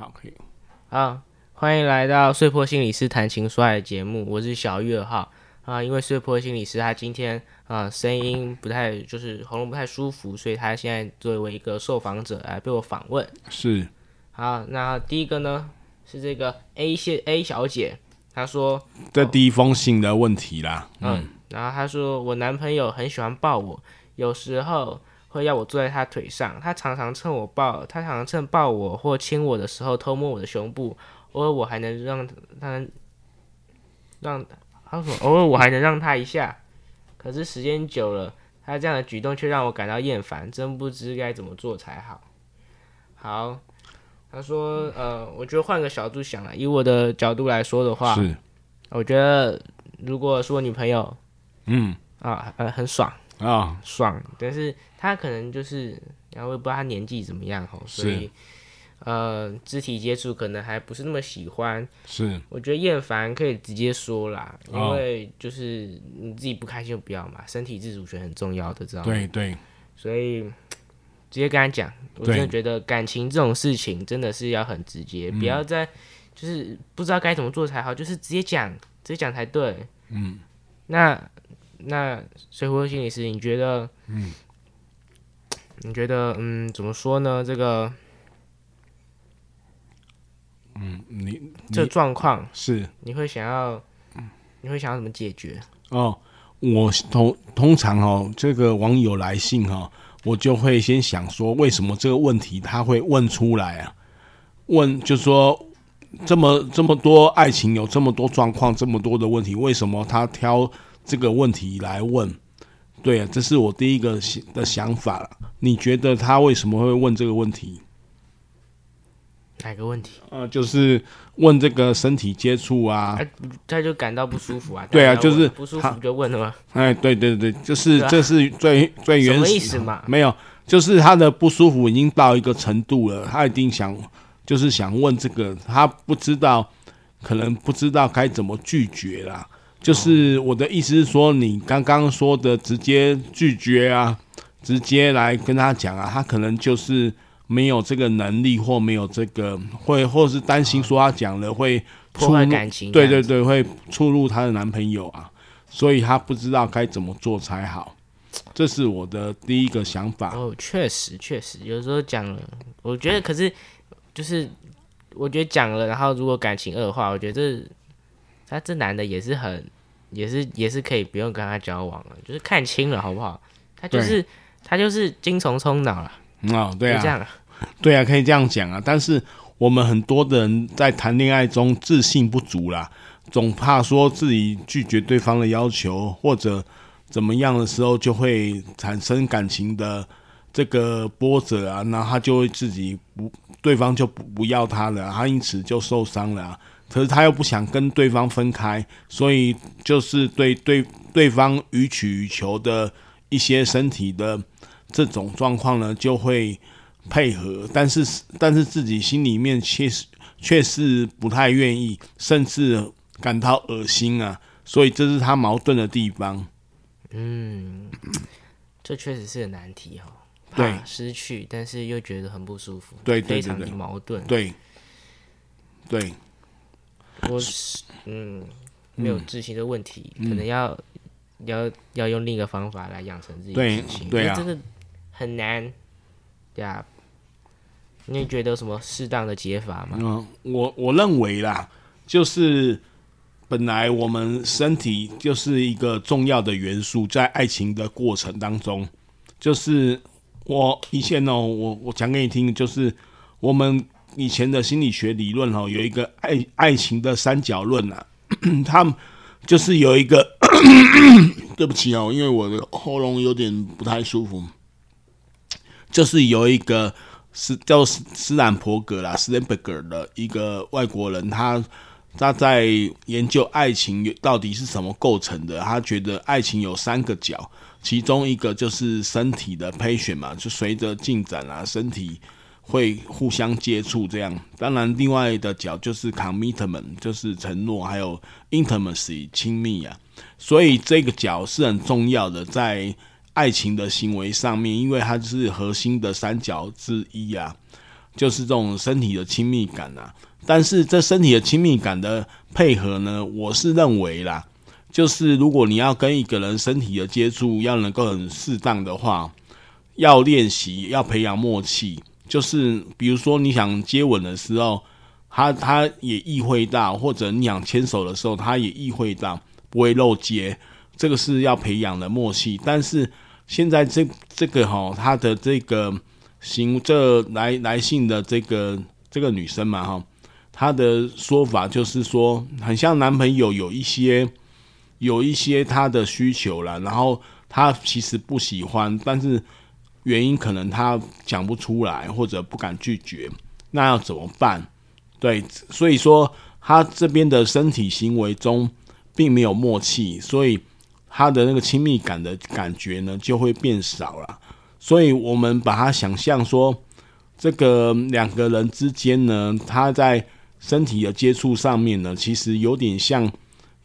好，可以。好，欢迎来到碎破心理师谈情说爱的节目，我是小玉二号啊。因为碎破心理师他今天啊声音不太，就是喉咙不太舒服，所以他现在作为一个受访者来被我访问。是。好，那第一个呢是这个 A 谢 A 小姐，她说这第一封信的问题啦。嗯，嗯然后她说我男朋友很喜欢抱我，有时候。会要我坐在他腿上，他常常趁我抱，他常常趁抱我或亲我的时候偷摸我的胸部，偶尔我还能让他让他说偶尔我还能让他一下，可是时间久了，他这样的举动却让我感到厌烦，真不知该怎么做才好。好，他说呃，我觉得换个角度想了，以我的角度来说的话，是，我觉得如果是我女朋友，嗯啊呃很爽。啊、哦，爽！但是他可能就是，然后我也不知道他年纪怎么样吼，所以呃，肢体接触可能还不是那么喜欢。是，我觉得厌烦可以直接说啦，因为就是你自己不开心就不要嘛，身体自主权很重要的，知道吗？对对。所以直接跟他讲，我真的觉得感情这种事情真的是要很直接，不要再就是不知道该怎么做才好，就是直接讲，直接讲才对。嗯，那。那穗波心理师，你觉得？嗯，你觉得，嗯，怎么说呢？这个，嗯，你，你这状况是你会想要，你会想要怎么解决？哦，我通通常哦，这个网友来信哈、哦，我就会先想说，为什么这个问题他会问出来啊？问就是说，这么这么多爱情有这么多状况，这么多的问题，为什么他挑？这个问题来问，对啊，这是我第一个的想法。你觉得他为什么会问这个问题？哪个问题？呃，就是问这个身体接触啊，他，他就感到不舒服啊。对啊，就是不舒服就问了吗？哎，对对对，就是这是最最原始。意思嘛？没有，就是他的不舒服已经到一个程度了，他一定想就是想问这个，他不知道，可能不知道该怎么拒绝啦。就是我的意思是说，你刚刚说的直接拒绝啊，直接来跟他讲啊，他可能就是没有这个能力，或没有这个会，或是担心说他讲了会破坏感情，对对对，会触怒他的男朋友啊，所以他不知道该怎么做才好。这是我的第一个想法。哦，确实确实，有时候讲了，我觉得可是就是我觉得讲了，然后如果感情恶化，我觉得。他这男的也是很，也是也是可以不用跟他交往了，就是看清了好不好？他就是他就是精虫充脑了。哦，对啊，这样，对啊，可以这样讲啊。但是我们很多的人在谈恋爱中自信不足啦，总怕说自己拒绝对方的要求或者怎么样的时候，就会产生感情的这个波折啊，那他就会自己不，对方就不不要他了，他因此就受伤了。可是他又不想跟对方分开，所以就是对对对方予取予求的一些身体的这种状况呢，就会配合，但是但是自己心里面确实却是不太愿意，甚至感到恶心啊，所以这是他矛盾的地方。嗯，这确实是个难题哈。对，失去，但是又觉得很不舒服，对，对，对，对，非常的矛盾。对，对。我是嗯，没有自信的问题，嗯、可能要要要用另一个方法来养成自己的自信。对，对啊，这个很难，对啊。你觉得有什么适当的解法吗？嗯，我我认为啦，就是本来我们身体就是一个重要的元素，在爱情的过程当中，就是我以前哦，我我讲给你听，就是我们以前的心理学理论哦，有一个爱爱情的三角论啊，他们就是有一个，对不起哦，因为我的喉咙有点不太舒服，就是有一个是叫斯斯坦伯格啦，斯坦伯格的一个外国人，他。他在研究爱情到底是什么构成的？他觉得爱情有三个角，其中一个就是身体的 p a t i e n t 嘛，就随着进展啊，身体会互相接触这样。当然，另外的角就是 commitment，就是承诺，还有 intimacy 亲密啊。所以这个角是很重要的，在爱情的行为上面，因为它是核心的三角之一啊，就是这种身体的亲密感啊。但是这身体的亲密感的配合呢，我是认为啦，就是如果你要跟一个人身体的接触要能够很适当的话，要练习，要培养默契。就是比如说你想接吻的时候，他他也意会到，或者你想牵手的时候，他也意会到，不会漏接。这个是要培养的默契。但是现在这这个哈，他的这个行这来来信的这个这个女生嘛哈。她的说法就是说，很像男朋友有一些有一些他的需求了，然后他其实不喜欢，但是原因可能他讲不出来或者不敢拒绝，那要怎么办？对，所以说他这边的身体行为中并没有默契，所以他的那个亲密感的感觉呢就会变少了。所以我们把它想象说，这个两个人之间呢，他在身体的接触上面呢，其实有点像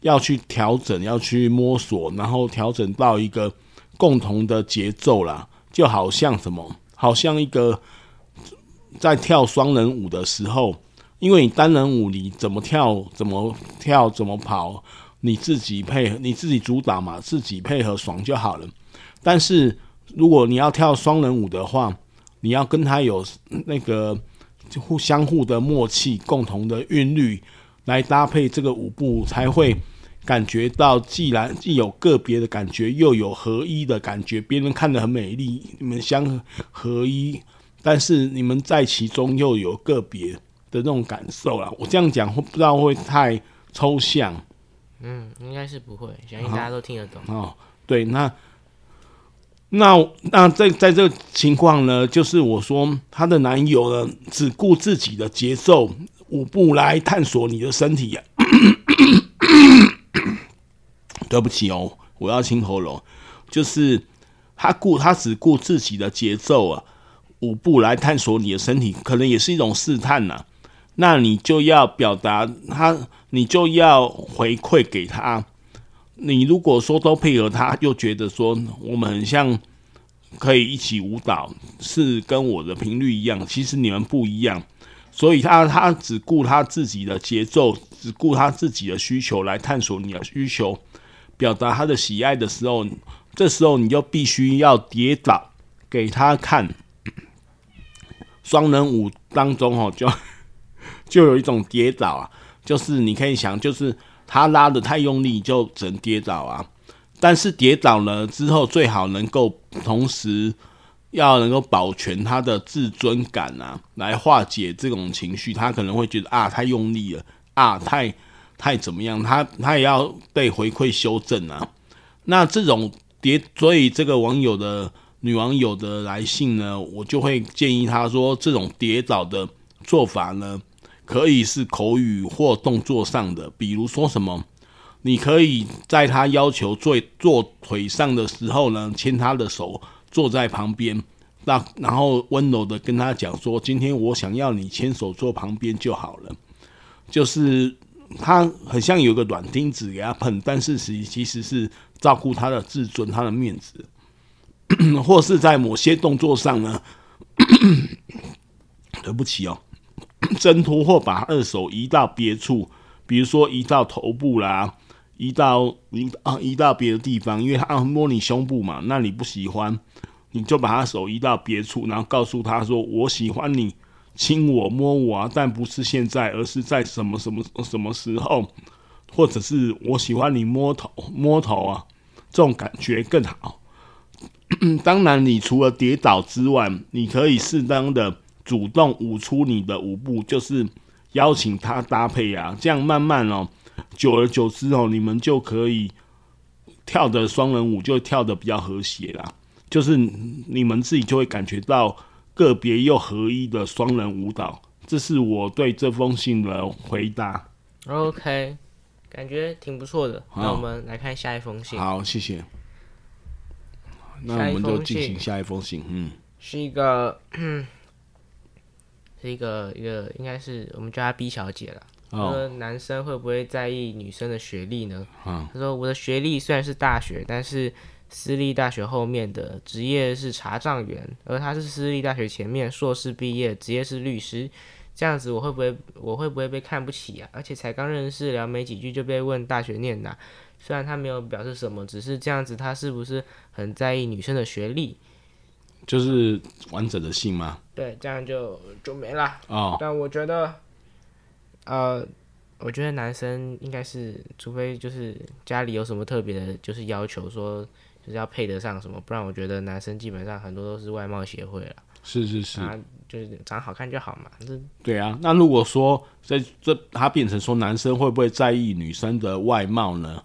要去调整，要去摸索，然后调整到一个共同的节奏啦，就好像什么，好像一个在跳双人舞的时候，因为你单人舞你怎么跳，怎么跳，怎么跑，你自己配合，你自己主导嘛，自己配合爽就好了。但是如果你要跳双人舞的话，你要跟他有那个。互相互的默契，共同的韵律来搭配这个舞步，才会感觉到既然既有个别的感觉，又有合一的感觉。别人看得很美丽，你们相合一，但是你们在其中又有个别的那种感受啦。我这样讲会不知道会太抽象？嗯，应该是不会，相信大家都听得懂。哦，对，那。那那在在这个情况呢，就是我说她的男友呢，只顾自己的节奏舞步来探索你的身体呀、啊。对不起哦，我要清喉咙。就是他顾他只顾自己的节奏啊，舞步来探索你的身体，可能也是一种试探呐、那你就要表达他，你就要回馈给他。你如果说都配合他，又觉得说我们很像可以一起舞蹈，是跟我的频率一样，其实你们不一样，所以他他只顾他自己的节奏，只顾他自己的需求来探索你的需求，表达他的喜爱的时候，这时候你就必须要跌倒给他看。双人舞当中哦，就 就有一种跌倒啊，就是你可以想，就是。他拉的太用力，就只能跌倒啊！但是跌倒了之后，最好能够同时要能够保全他的自尊感啊，来化解这种情绪。他可能会觉得啊，太用力了啊，太太怎么样？他他也要被回馈修正啊。那这种跌，所以这个网友的女网友的来信呢，我就会建议他说，这种跌倒的做法呢。可以是口语或动作上的，比如说什么，你可以在他要求坐坐腿上的时候呢，牵他的手坐在旁边，那然后温柔的跟他讲说，今天我想要你牵手坐旁边就好了。就是他很像有个软钉子给他碰，但是实其实是照顾他的自尊、他的面子，或是在某些动作上呢，对不起哦。挣脱或把二手移到别处，比如说移到头部啦，移到移啊移到别的地方，因为他摸你胸部嘛，那你不喜欢，你就把他手移到别处，然后告诉他说：“我喜欢你亲我摸我啊，但不是现在，而是在什么什么什么时候，或者是我喜欢你摸头摸头啊，这种感觉更好。当然，你除了跌倒之外，你可以适当的主动舞出你的舞步，就是邀请他搭配啊，这样慢慢哦，久而久之哦，你们就可以跳的双人舞就跳得比较和谐啦，就是你们自己就会感觉到个别又合一的双人舞蹈。这是我对这封信的回答。OK，感觉挺不错的。好那我们来看下一封信。好，谢谢。那我们就进行下一封信。嗯，是一个，是一个一个，应该是我们叫她 B 小姐了。哦、说男生会不会在意女生的学历呢？嗯、他说我的学历虽然是大学，但是私立大学后面的职业是查账员，而他是私立大学前面硕士毕业，职业是律师。这样子我会不会我会不会被看不起啊？而且才刚认识聊没几句就被问大学念哪？虽然他没有表示什么，只是这样子，他是不是很在意女生的学历？就是完整的信吗？对，这样就就没了。哦。但我觉得，呃，我觉得男生应该是，除非就是家里有什么特别的，就是要求说就是要配得上什么，不然我觉得男生基本上很多都是外貌协会了。是是是。就是长好看就好嘛，这对啊。那如果说在这他变成说男生会不会在意女生的外貌呢？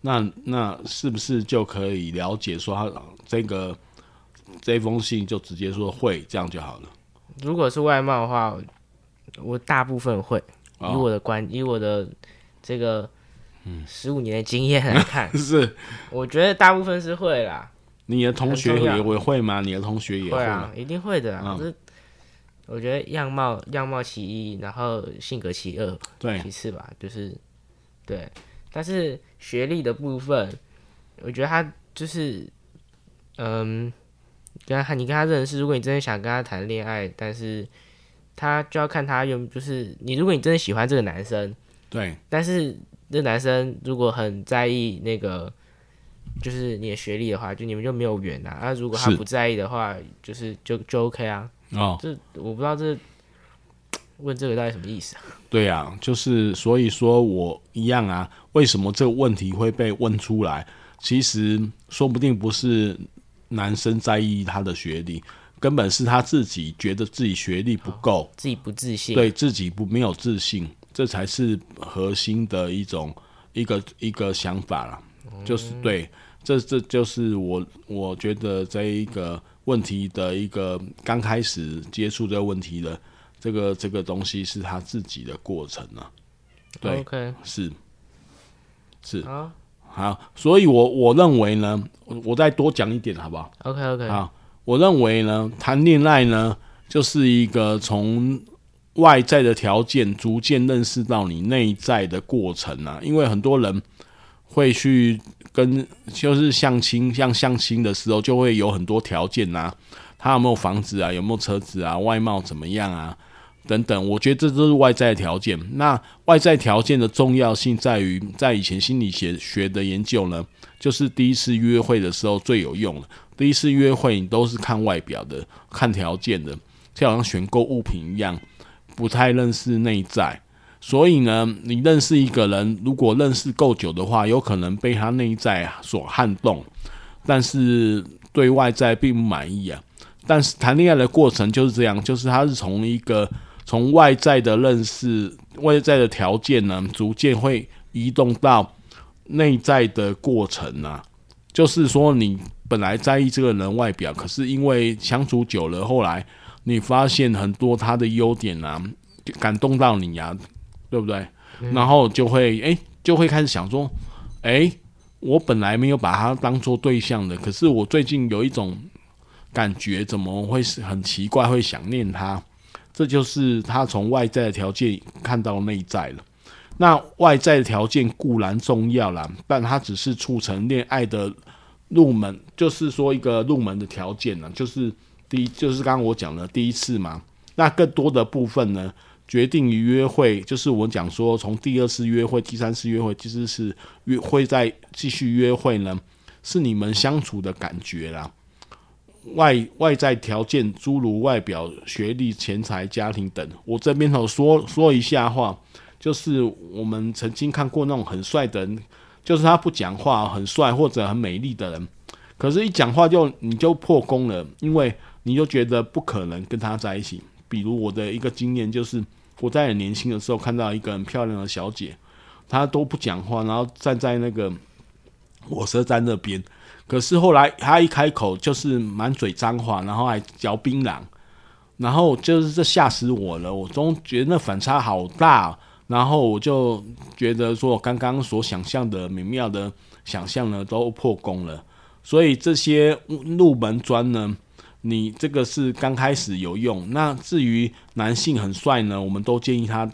那那是不是就可以了解说他这个这封信就直接说会这样就好了？如果是外貌的话，我大部分会，以我的观、哦、以我的这个十五年的经验来看，嗯、是我觉得大部分是会啦。你的同学也会会吗？你的同学也会，会啊，一定会的啊。嗯我觉得样貌样貌其一，然后性格其二，对，其次吧，就是对。但是学历的部分，我觉得他就是，嗯，跟他你跟他认识，如果你真的想跟他谈恋爱，但是他就要看他用，就是你如果你真的喜欢这个男生，对，但是这男生如果很在意那个，就是你的学历的话，就你们就没有缘啊。那如果他不在意的话，就是就就 OK 啊。哦，这我不知道这问这个到底什么意思啊？对啊，就是所以说我一样啊，为什么这个问题会被问出来？其实说不定不是男生在意他的学历，根本是他自己觉得自己学历不够，自己不自信，对自己不没有自信，这才是核心的一种一个一个想法啦。就是对，这这就是我我觉得这一个。问题的一个刚开始接触这个问题的这个这个东西是他自己的过程啊，对，OK，是是啊，好，所以我我认为呢，我再多讲一点好不好？OK OK，好，我认为呢，谈恋爱呢，就是一个从外在的条件逐渐认识到你内在的过程啊，因为很多人会去。跟就是相亲，像相亲的时候就会有很多条件呐，他有没有房子啊，有没有车子啊，外貌怎么样啊，等等。我觉得这都是外在条件。那外在条件的重要性在于，在以前心理学学的研究呢，就是第一次约会的时候最有用了。第一次约会你都是看外表的，看条件的，就好像选购物品一样，不太认识内在。所以呢，你认识一个人，如果认识够久的话，有可能被他内在所撼动，但是对外在并不满意啊。但是谈恋爱的过程就是这样，就是他是从一个从外在的认识、外在的条件呢，逐渐会移动到内在的过程啊。就是说，你本来在意这个人外表，可是因为相处久了，后来你发现很多他的优点啊，感动到你呀、啊。对不对？然后就会哎，就会开始想说，哎，我本来没有把他当做对象的，可是我最近有一种感觉，怎么会是很奇怪，会想念他？这就是他从外在的条件看到内在了。那外在的条件固然重要啦，但它只是促成恋爱的入门，就是说一个入门的条件呢，就是第一，就是刚刚我讲的第一次嘛。那更多的部分呢？决定于约会，就是我讲说，从第二次约会、第三次约会，其实是约会再继续约会呢，是你们相处的感觉啦。外外在条件，诸如外表、学历、钱财、家庭等，我这边头说说一下话，就是我们曾经看过那种很帅的人，就是他不讲话很帅或者很美丽的人，可是一讲话就你就破功了，因为你就觉得不可能跟他在一起。比如我的一个经验就是，我在很年轻的时候看到一个很漂亮的小姐，她都不讲话，然后站在那个火车站那边，可是后来她一开口就是满嘴脏话，然后还嚼槟榔，然后就是这吓死我了，我总觉得那反差好大，然后我就觉得说我刚刚所想象的美妙的想象呢都破功了，所以这些入门砖呢。你这个是刚开始有用，那至于男性很帅呢，我们都建议他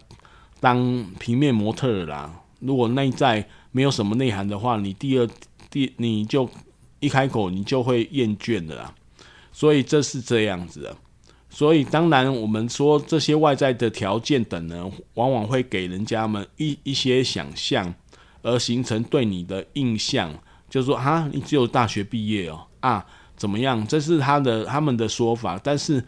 当平面模特啦。如果内在没有什么内涵的话，你第二第你就一开口你就会厌倦的啦。所以这是这样子的。所以当然我们说这些外在的条件等呢，往往会给人家们一一些想象，而形成对你的印象，就是说啊，你只有大学毕业哦啊。怎么样？这是他的他们的说法，但是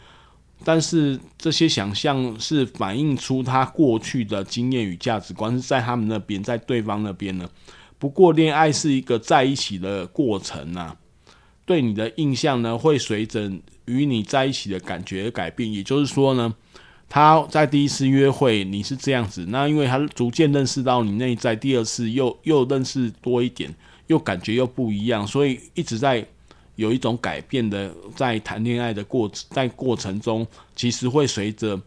但是这些想象是反映出他过去的经验与价值观是在他们那边，在对方那边呢。不过恋爱是一个在一起的过程啊，对你的印象呢会随着与你在一起的感觉而改变。也就是说呢，他在第一次约会你是这样子，那因为他逐渐认识到你内在，第二次又又认识多一点，又感觉又不一样，所以一直在。有一种改变的，在谈恋爱的过在过程中，其实会随着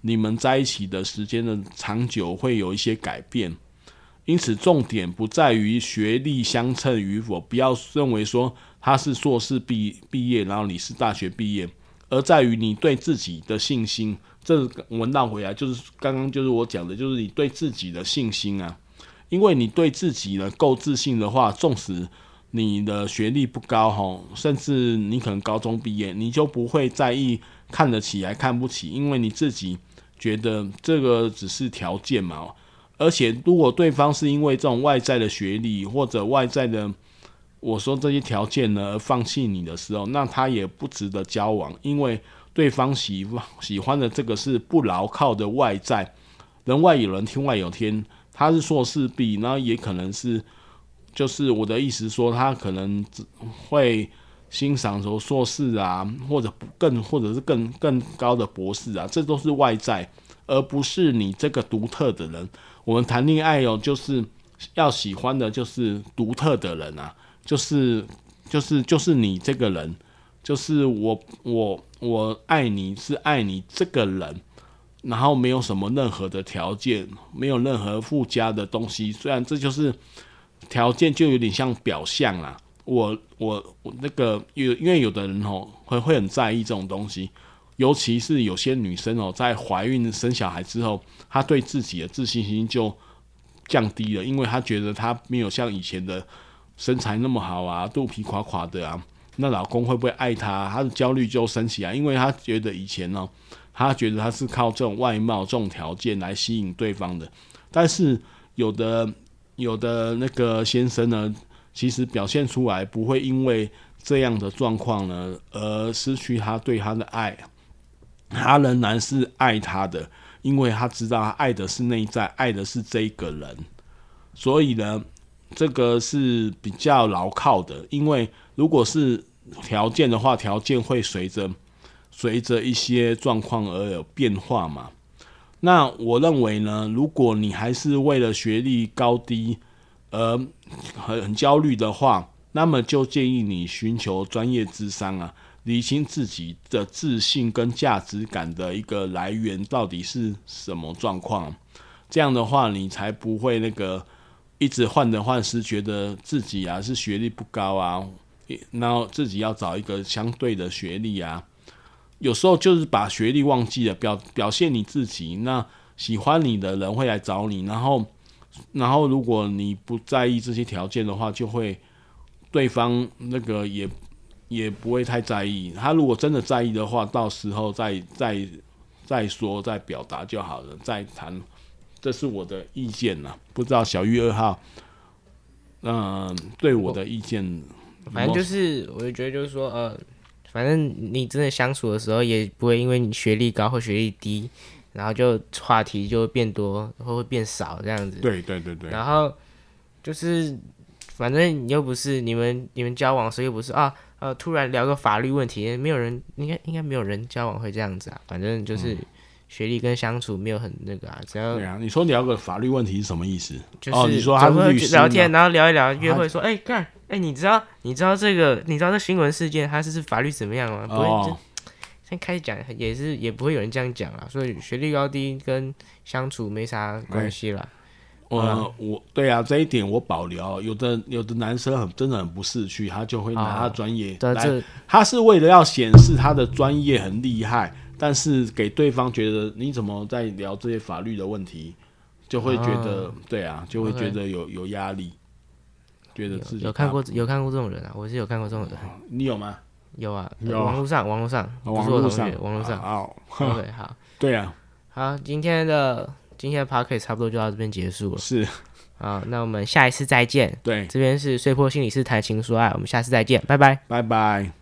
你们在一起的时间的长久，会有一些改变。因此，重点不在于学历相称与否，不要认为说他是硕士毕毕业，然后你是大学毕业，而在于你对自己的信心。这我们绕回来，就是刚刚就是我讲的，就是你对自己的信心啊，因为你对自己呢够自信的话，纵使。你的学历不高吼，甚至你可能高中毕业，你就不会在意看得起还看不起，因为你自己觉得这个只是条件嘛。而且如果对方是因为这种外在的学历或者外在的我说这些条件呢而放弃你的时候，那他也不值得交往，因为对方喜喜欢的这个是不牢靠的外在，人外有人，天外有天，他是硕士毕，然后也可能是。就是我的意思说，他可能会欣赏说硕士啊，或者更或者是更更高的博士啊，这都是外在，而不是你这个独特的人。我们谈恋爱哦，就是要喜欢的就是独特的人啊，就是就是就是你这个人，就是我我我爱你是爱你这个人，然后没有什么任何的条件，没有任何附加的东西，虽然这就是。条件就有点像表象啦，我我我那个有，因为有的人哦会会很在意这种东西，尤其是有些女生哦在怀孕生小孩之后，她对自己的自信心就降低了，因为她觉得她没有像以前的身材那么好啊，肚皮垮垮的啊，那老公会不会爱她？她的焦虑就升起来，因为她觉得以前呢，她觉得她是靠这种外貌这种条件来吸引对方的，但是有的。有的那个先生呢，其实表现出来不会因为这样的状况呢而失去他对他的爱，他仍然是爱他的，因为他知道他爱的是内在，爱的是这个人，所以呢，这个是比较牢靠的。因为如果是条件的话，条件会随着随着一些状况而有变化嘛。那我认为呢，如果你还是为了学历高低而很很焦虑的话，那么就建议你寻求专业智商啊，理清自己的自信跟价值感的一个来源到底是什么状况。这样的话，你才不会那个一直患得患失，觉得自己啊是学历不高啊，然后自己要找一个相对的学历啊。有时候就是把学历忘记了，表表现你自己，那喜欢你的人会来找你，然后，然后如果你不在意这些条件的话，就会对方那个也也不会太在意。他如果真的在意的话，到时候再再再说再表达就好了，再谈。这是我的意见呐，不知道小玉二号，嗯、对我的意见，反正就是，我就觉得就是说，呃。反正你真的相处的时候，也不会因为你学历高或学历低，然后就话题就会变多，或会变少这样子。对对对对。然后就是，反正你又不是你们你们交往时又不是啊呃，突然聊个法律问题，没有人应该应该没有人交往会这样子啊。反正就是学历跟相处没有很那个啊，只要对啊。你说聊个法律问题是什么意思？就是、哦、你说他是律师聊天，然后聊一聊约会说，哎干。哎、欸，你知道你知道这个你知道这新闻事件它是是法律怎么样吗？不会，就先开始讲也是也不会有人这样讲啊。所以学历高低跟相处没啥关系啦。我、呃、我对啊，这一点我保留。有的有的男生很真的很不识趣，他就会拿他专业来、哦，他是为了要显示他的专业很厉害，但是给对方觉得你怎么在聊这些法律的问题，就会觉得、哦、对啊，就会觉得有有压力。觉得自己有，有看过有看过这种人啊，我是有看过这种人。你有吗？有啊，有网络上网络上，网络上网络上。哦，OK，好。对啊，好，今天的今天的 Podcast 差不多就到这边结束了。是，好，那我们下一次再见。对，这边是碎破心理师谈情说爱，我们下次再见，拜拜，拜拜。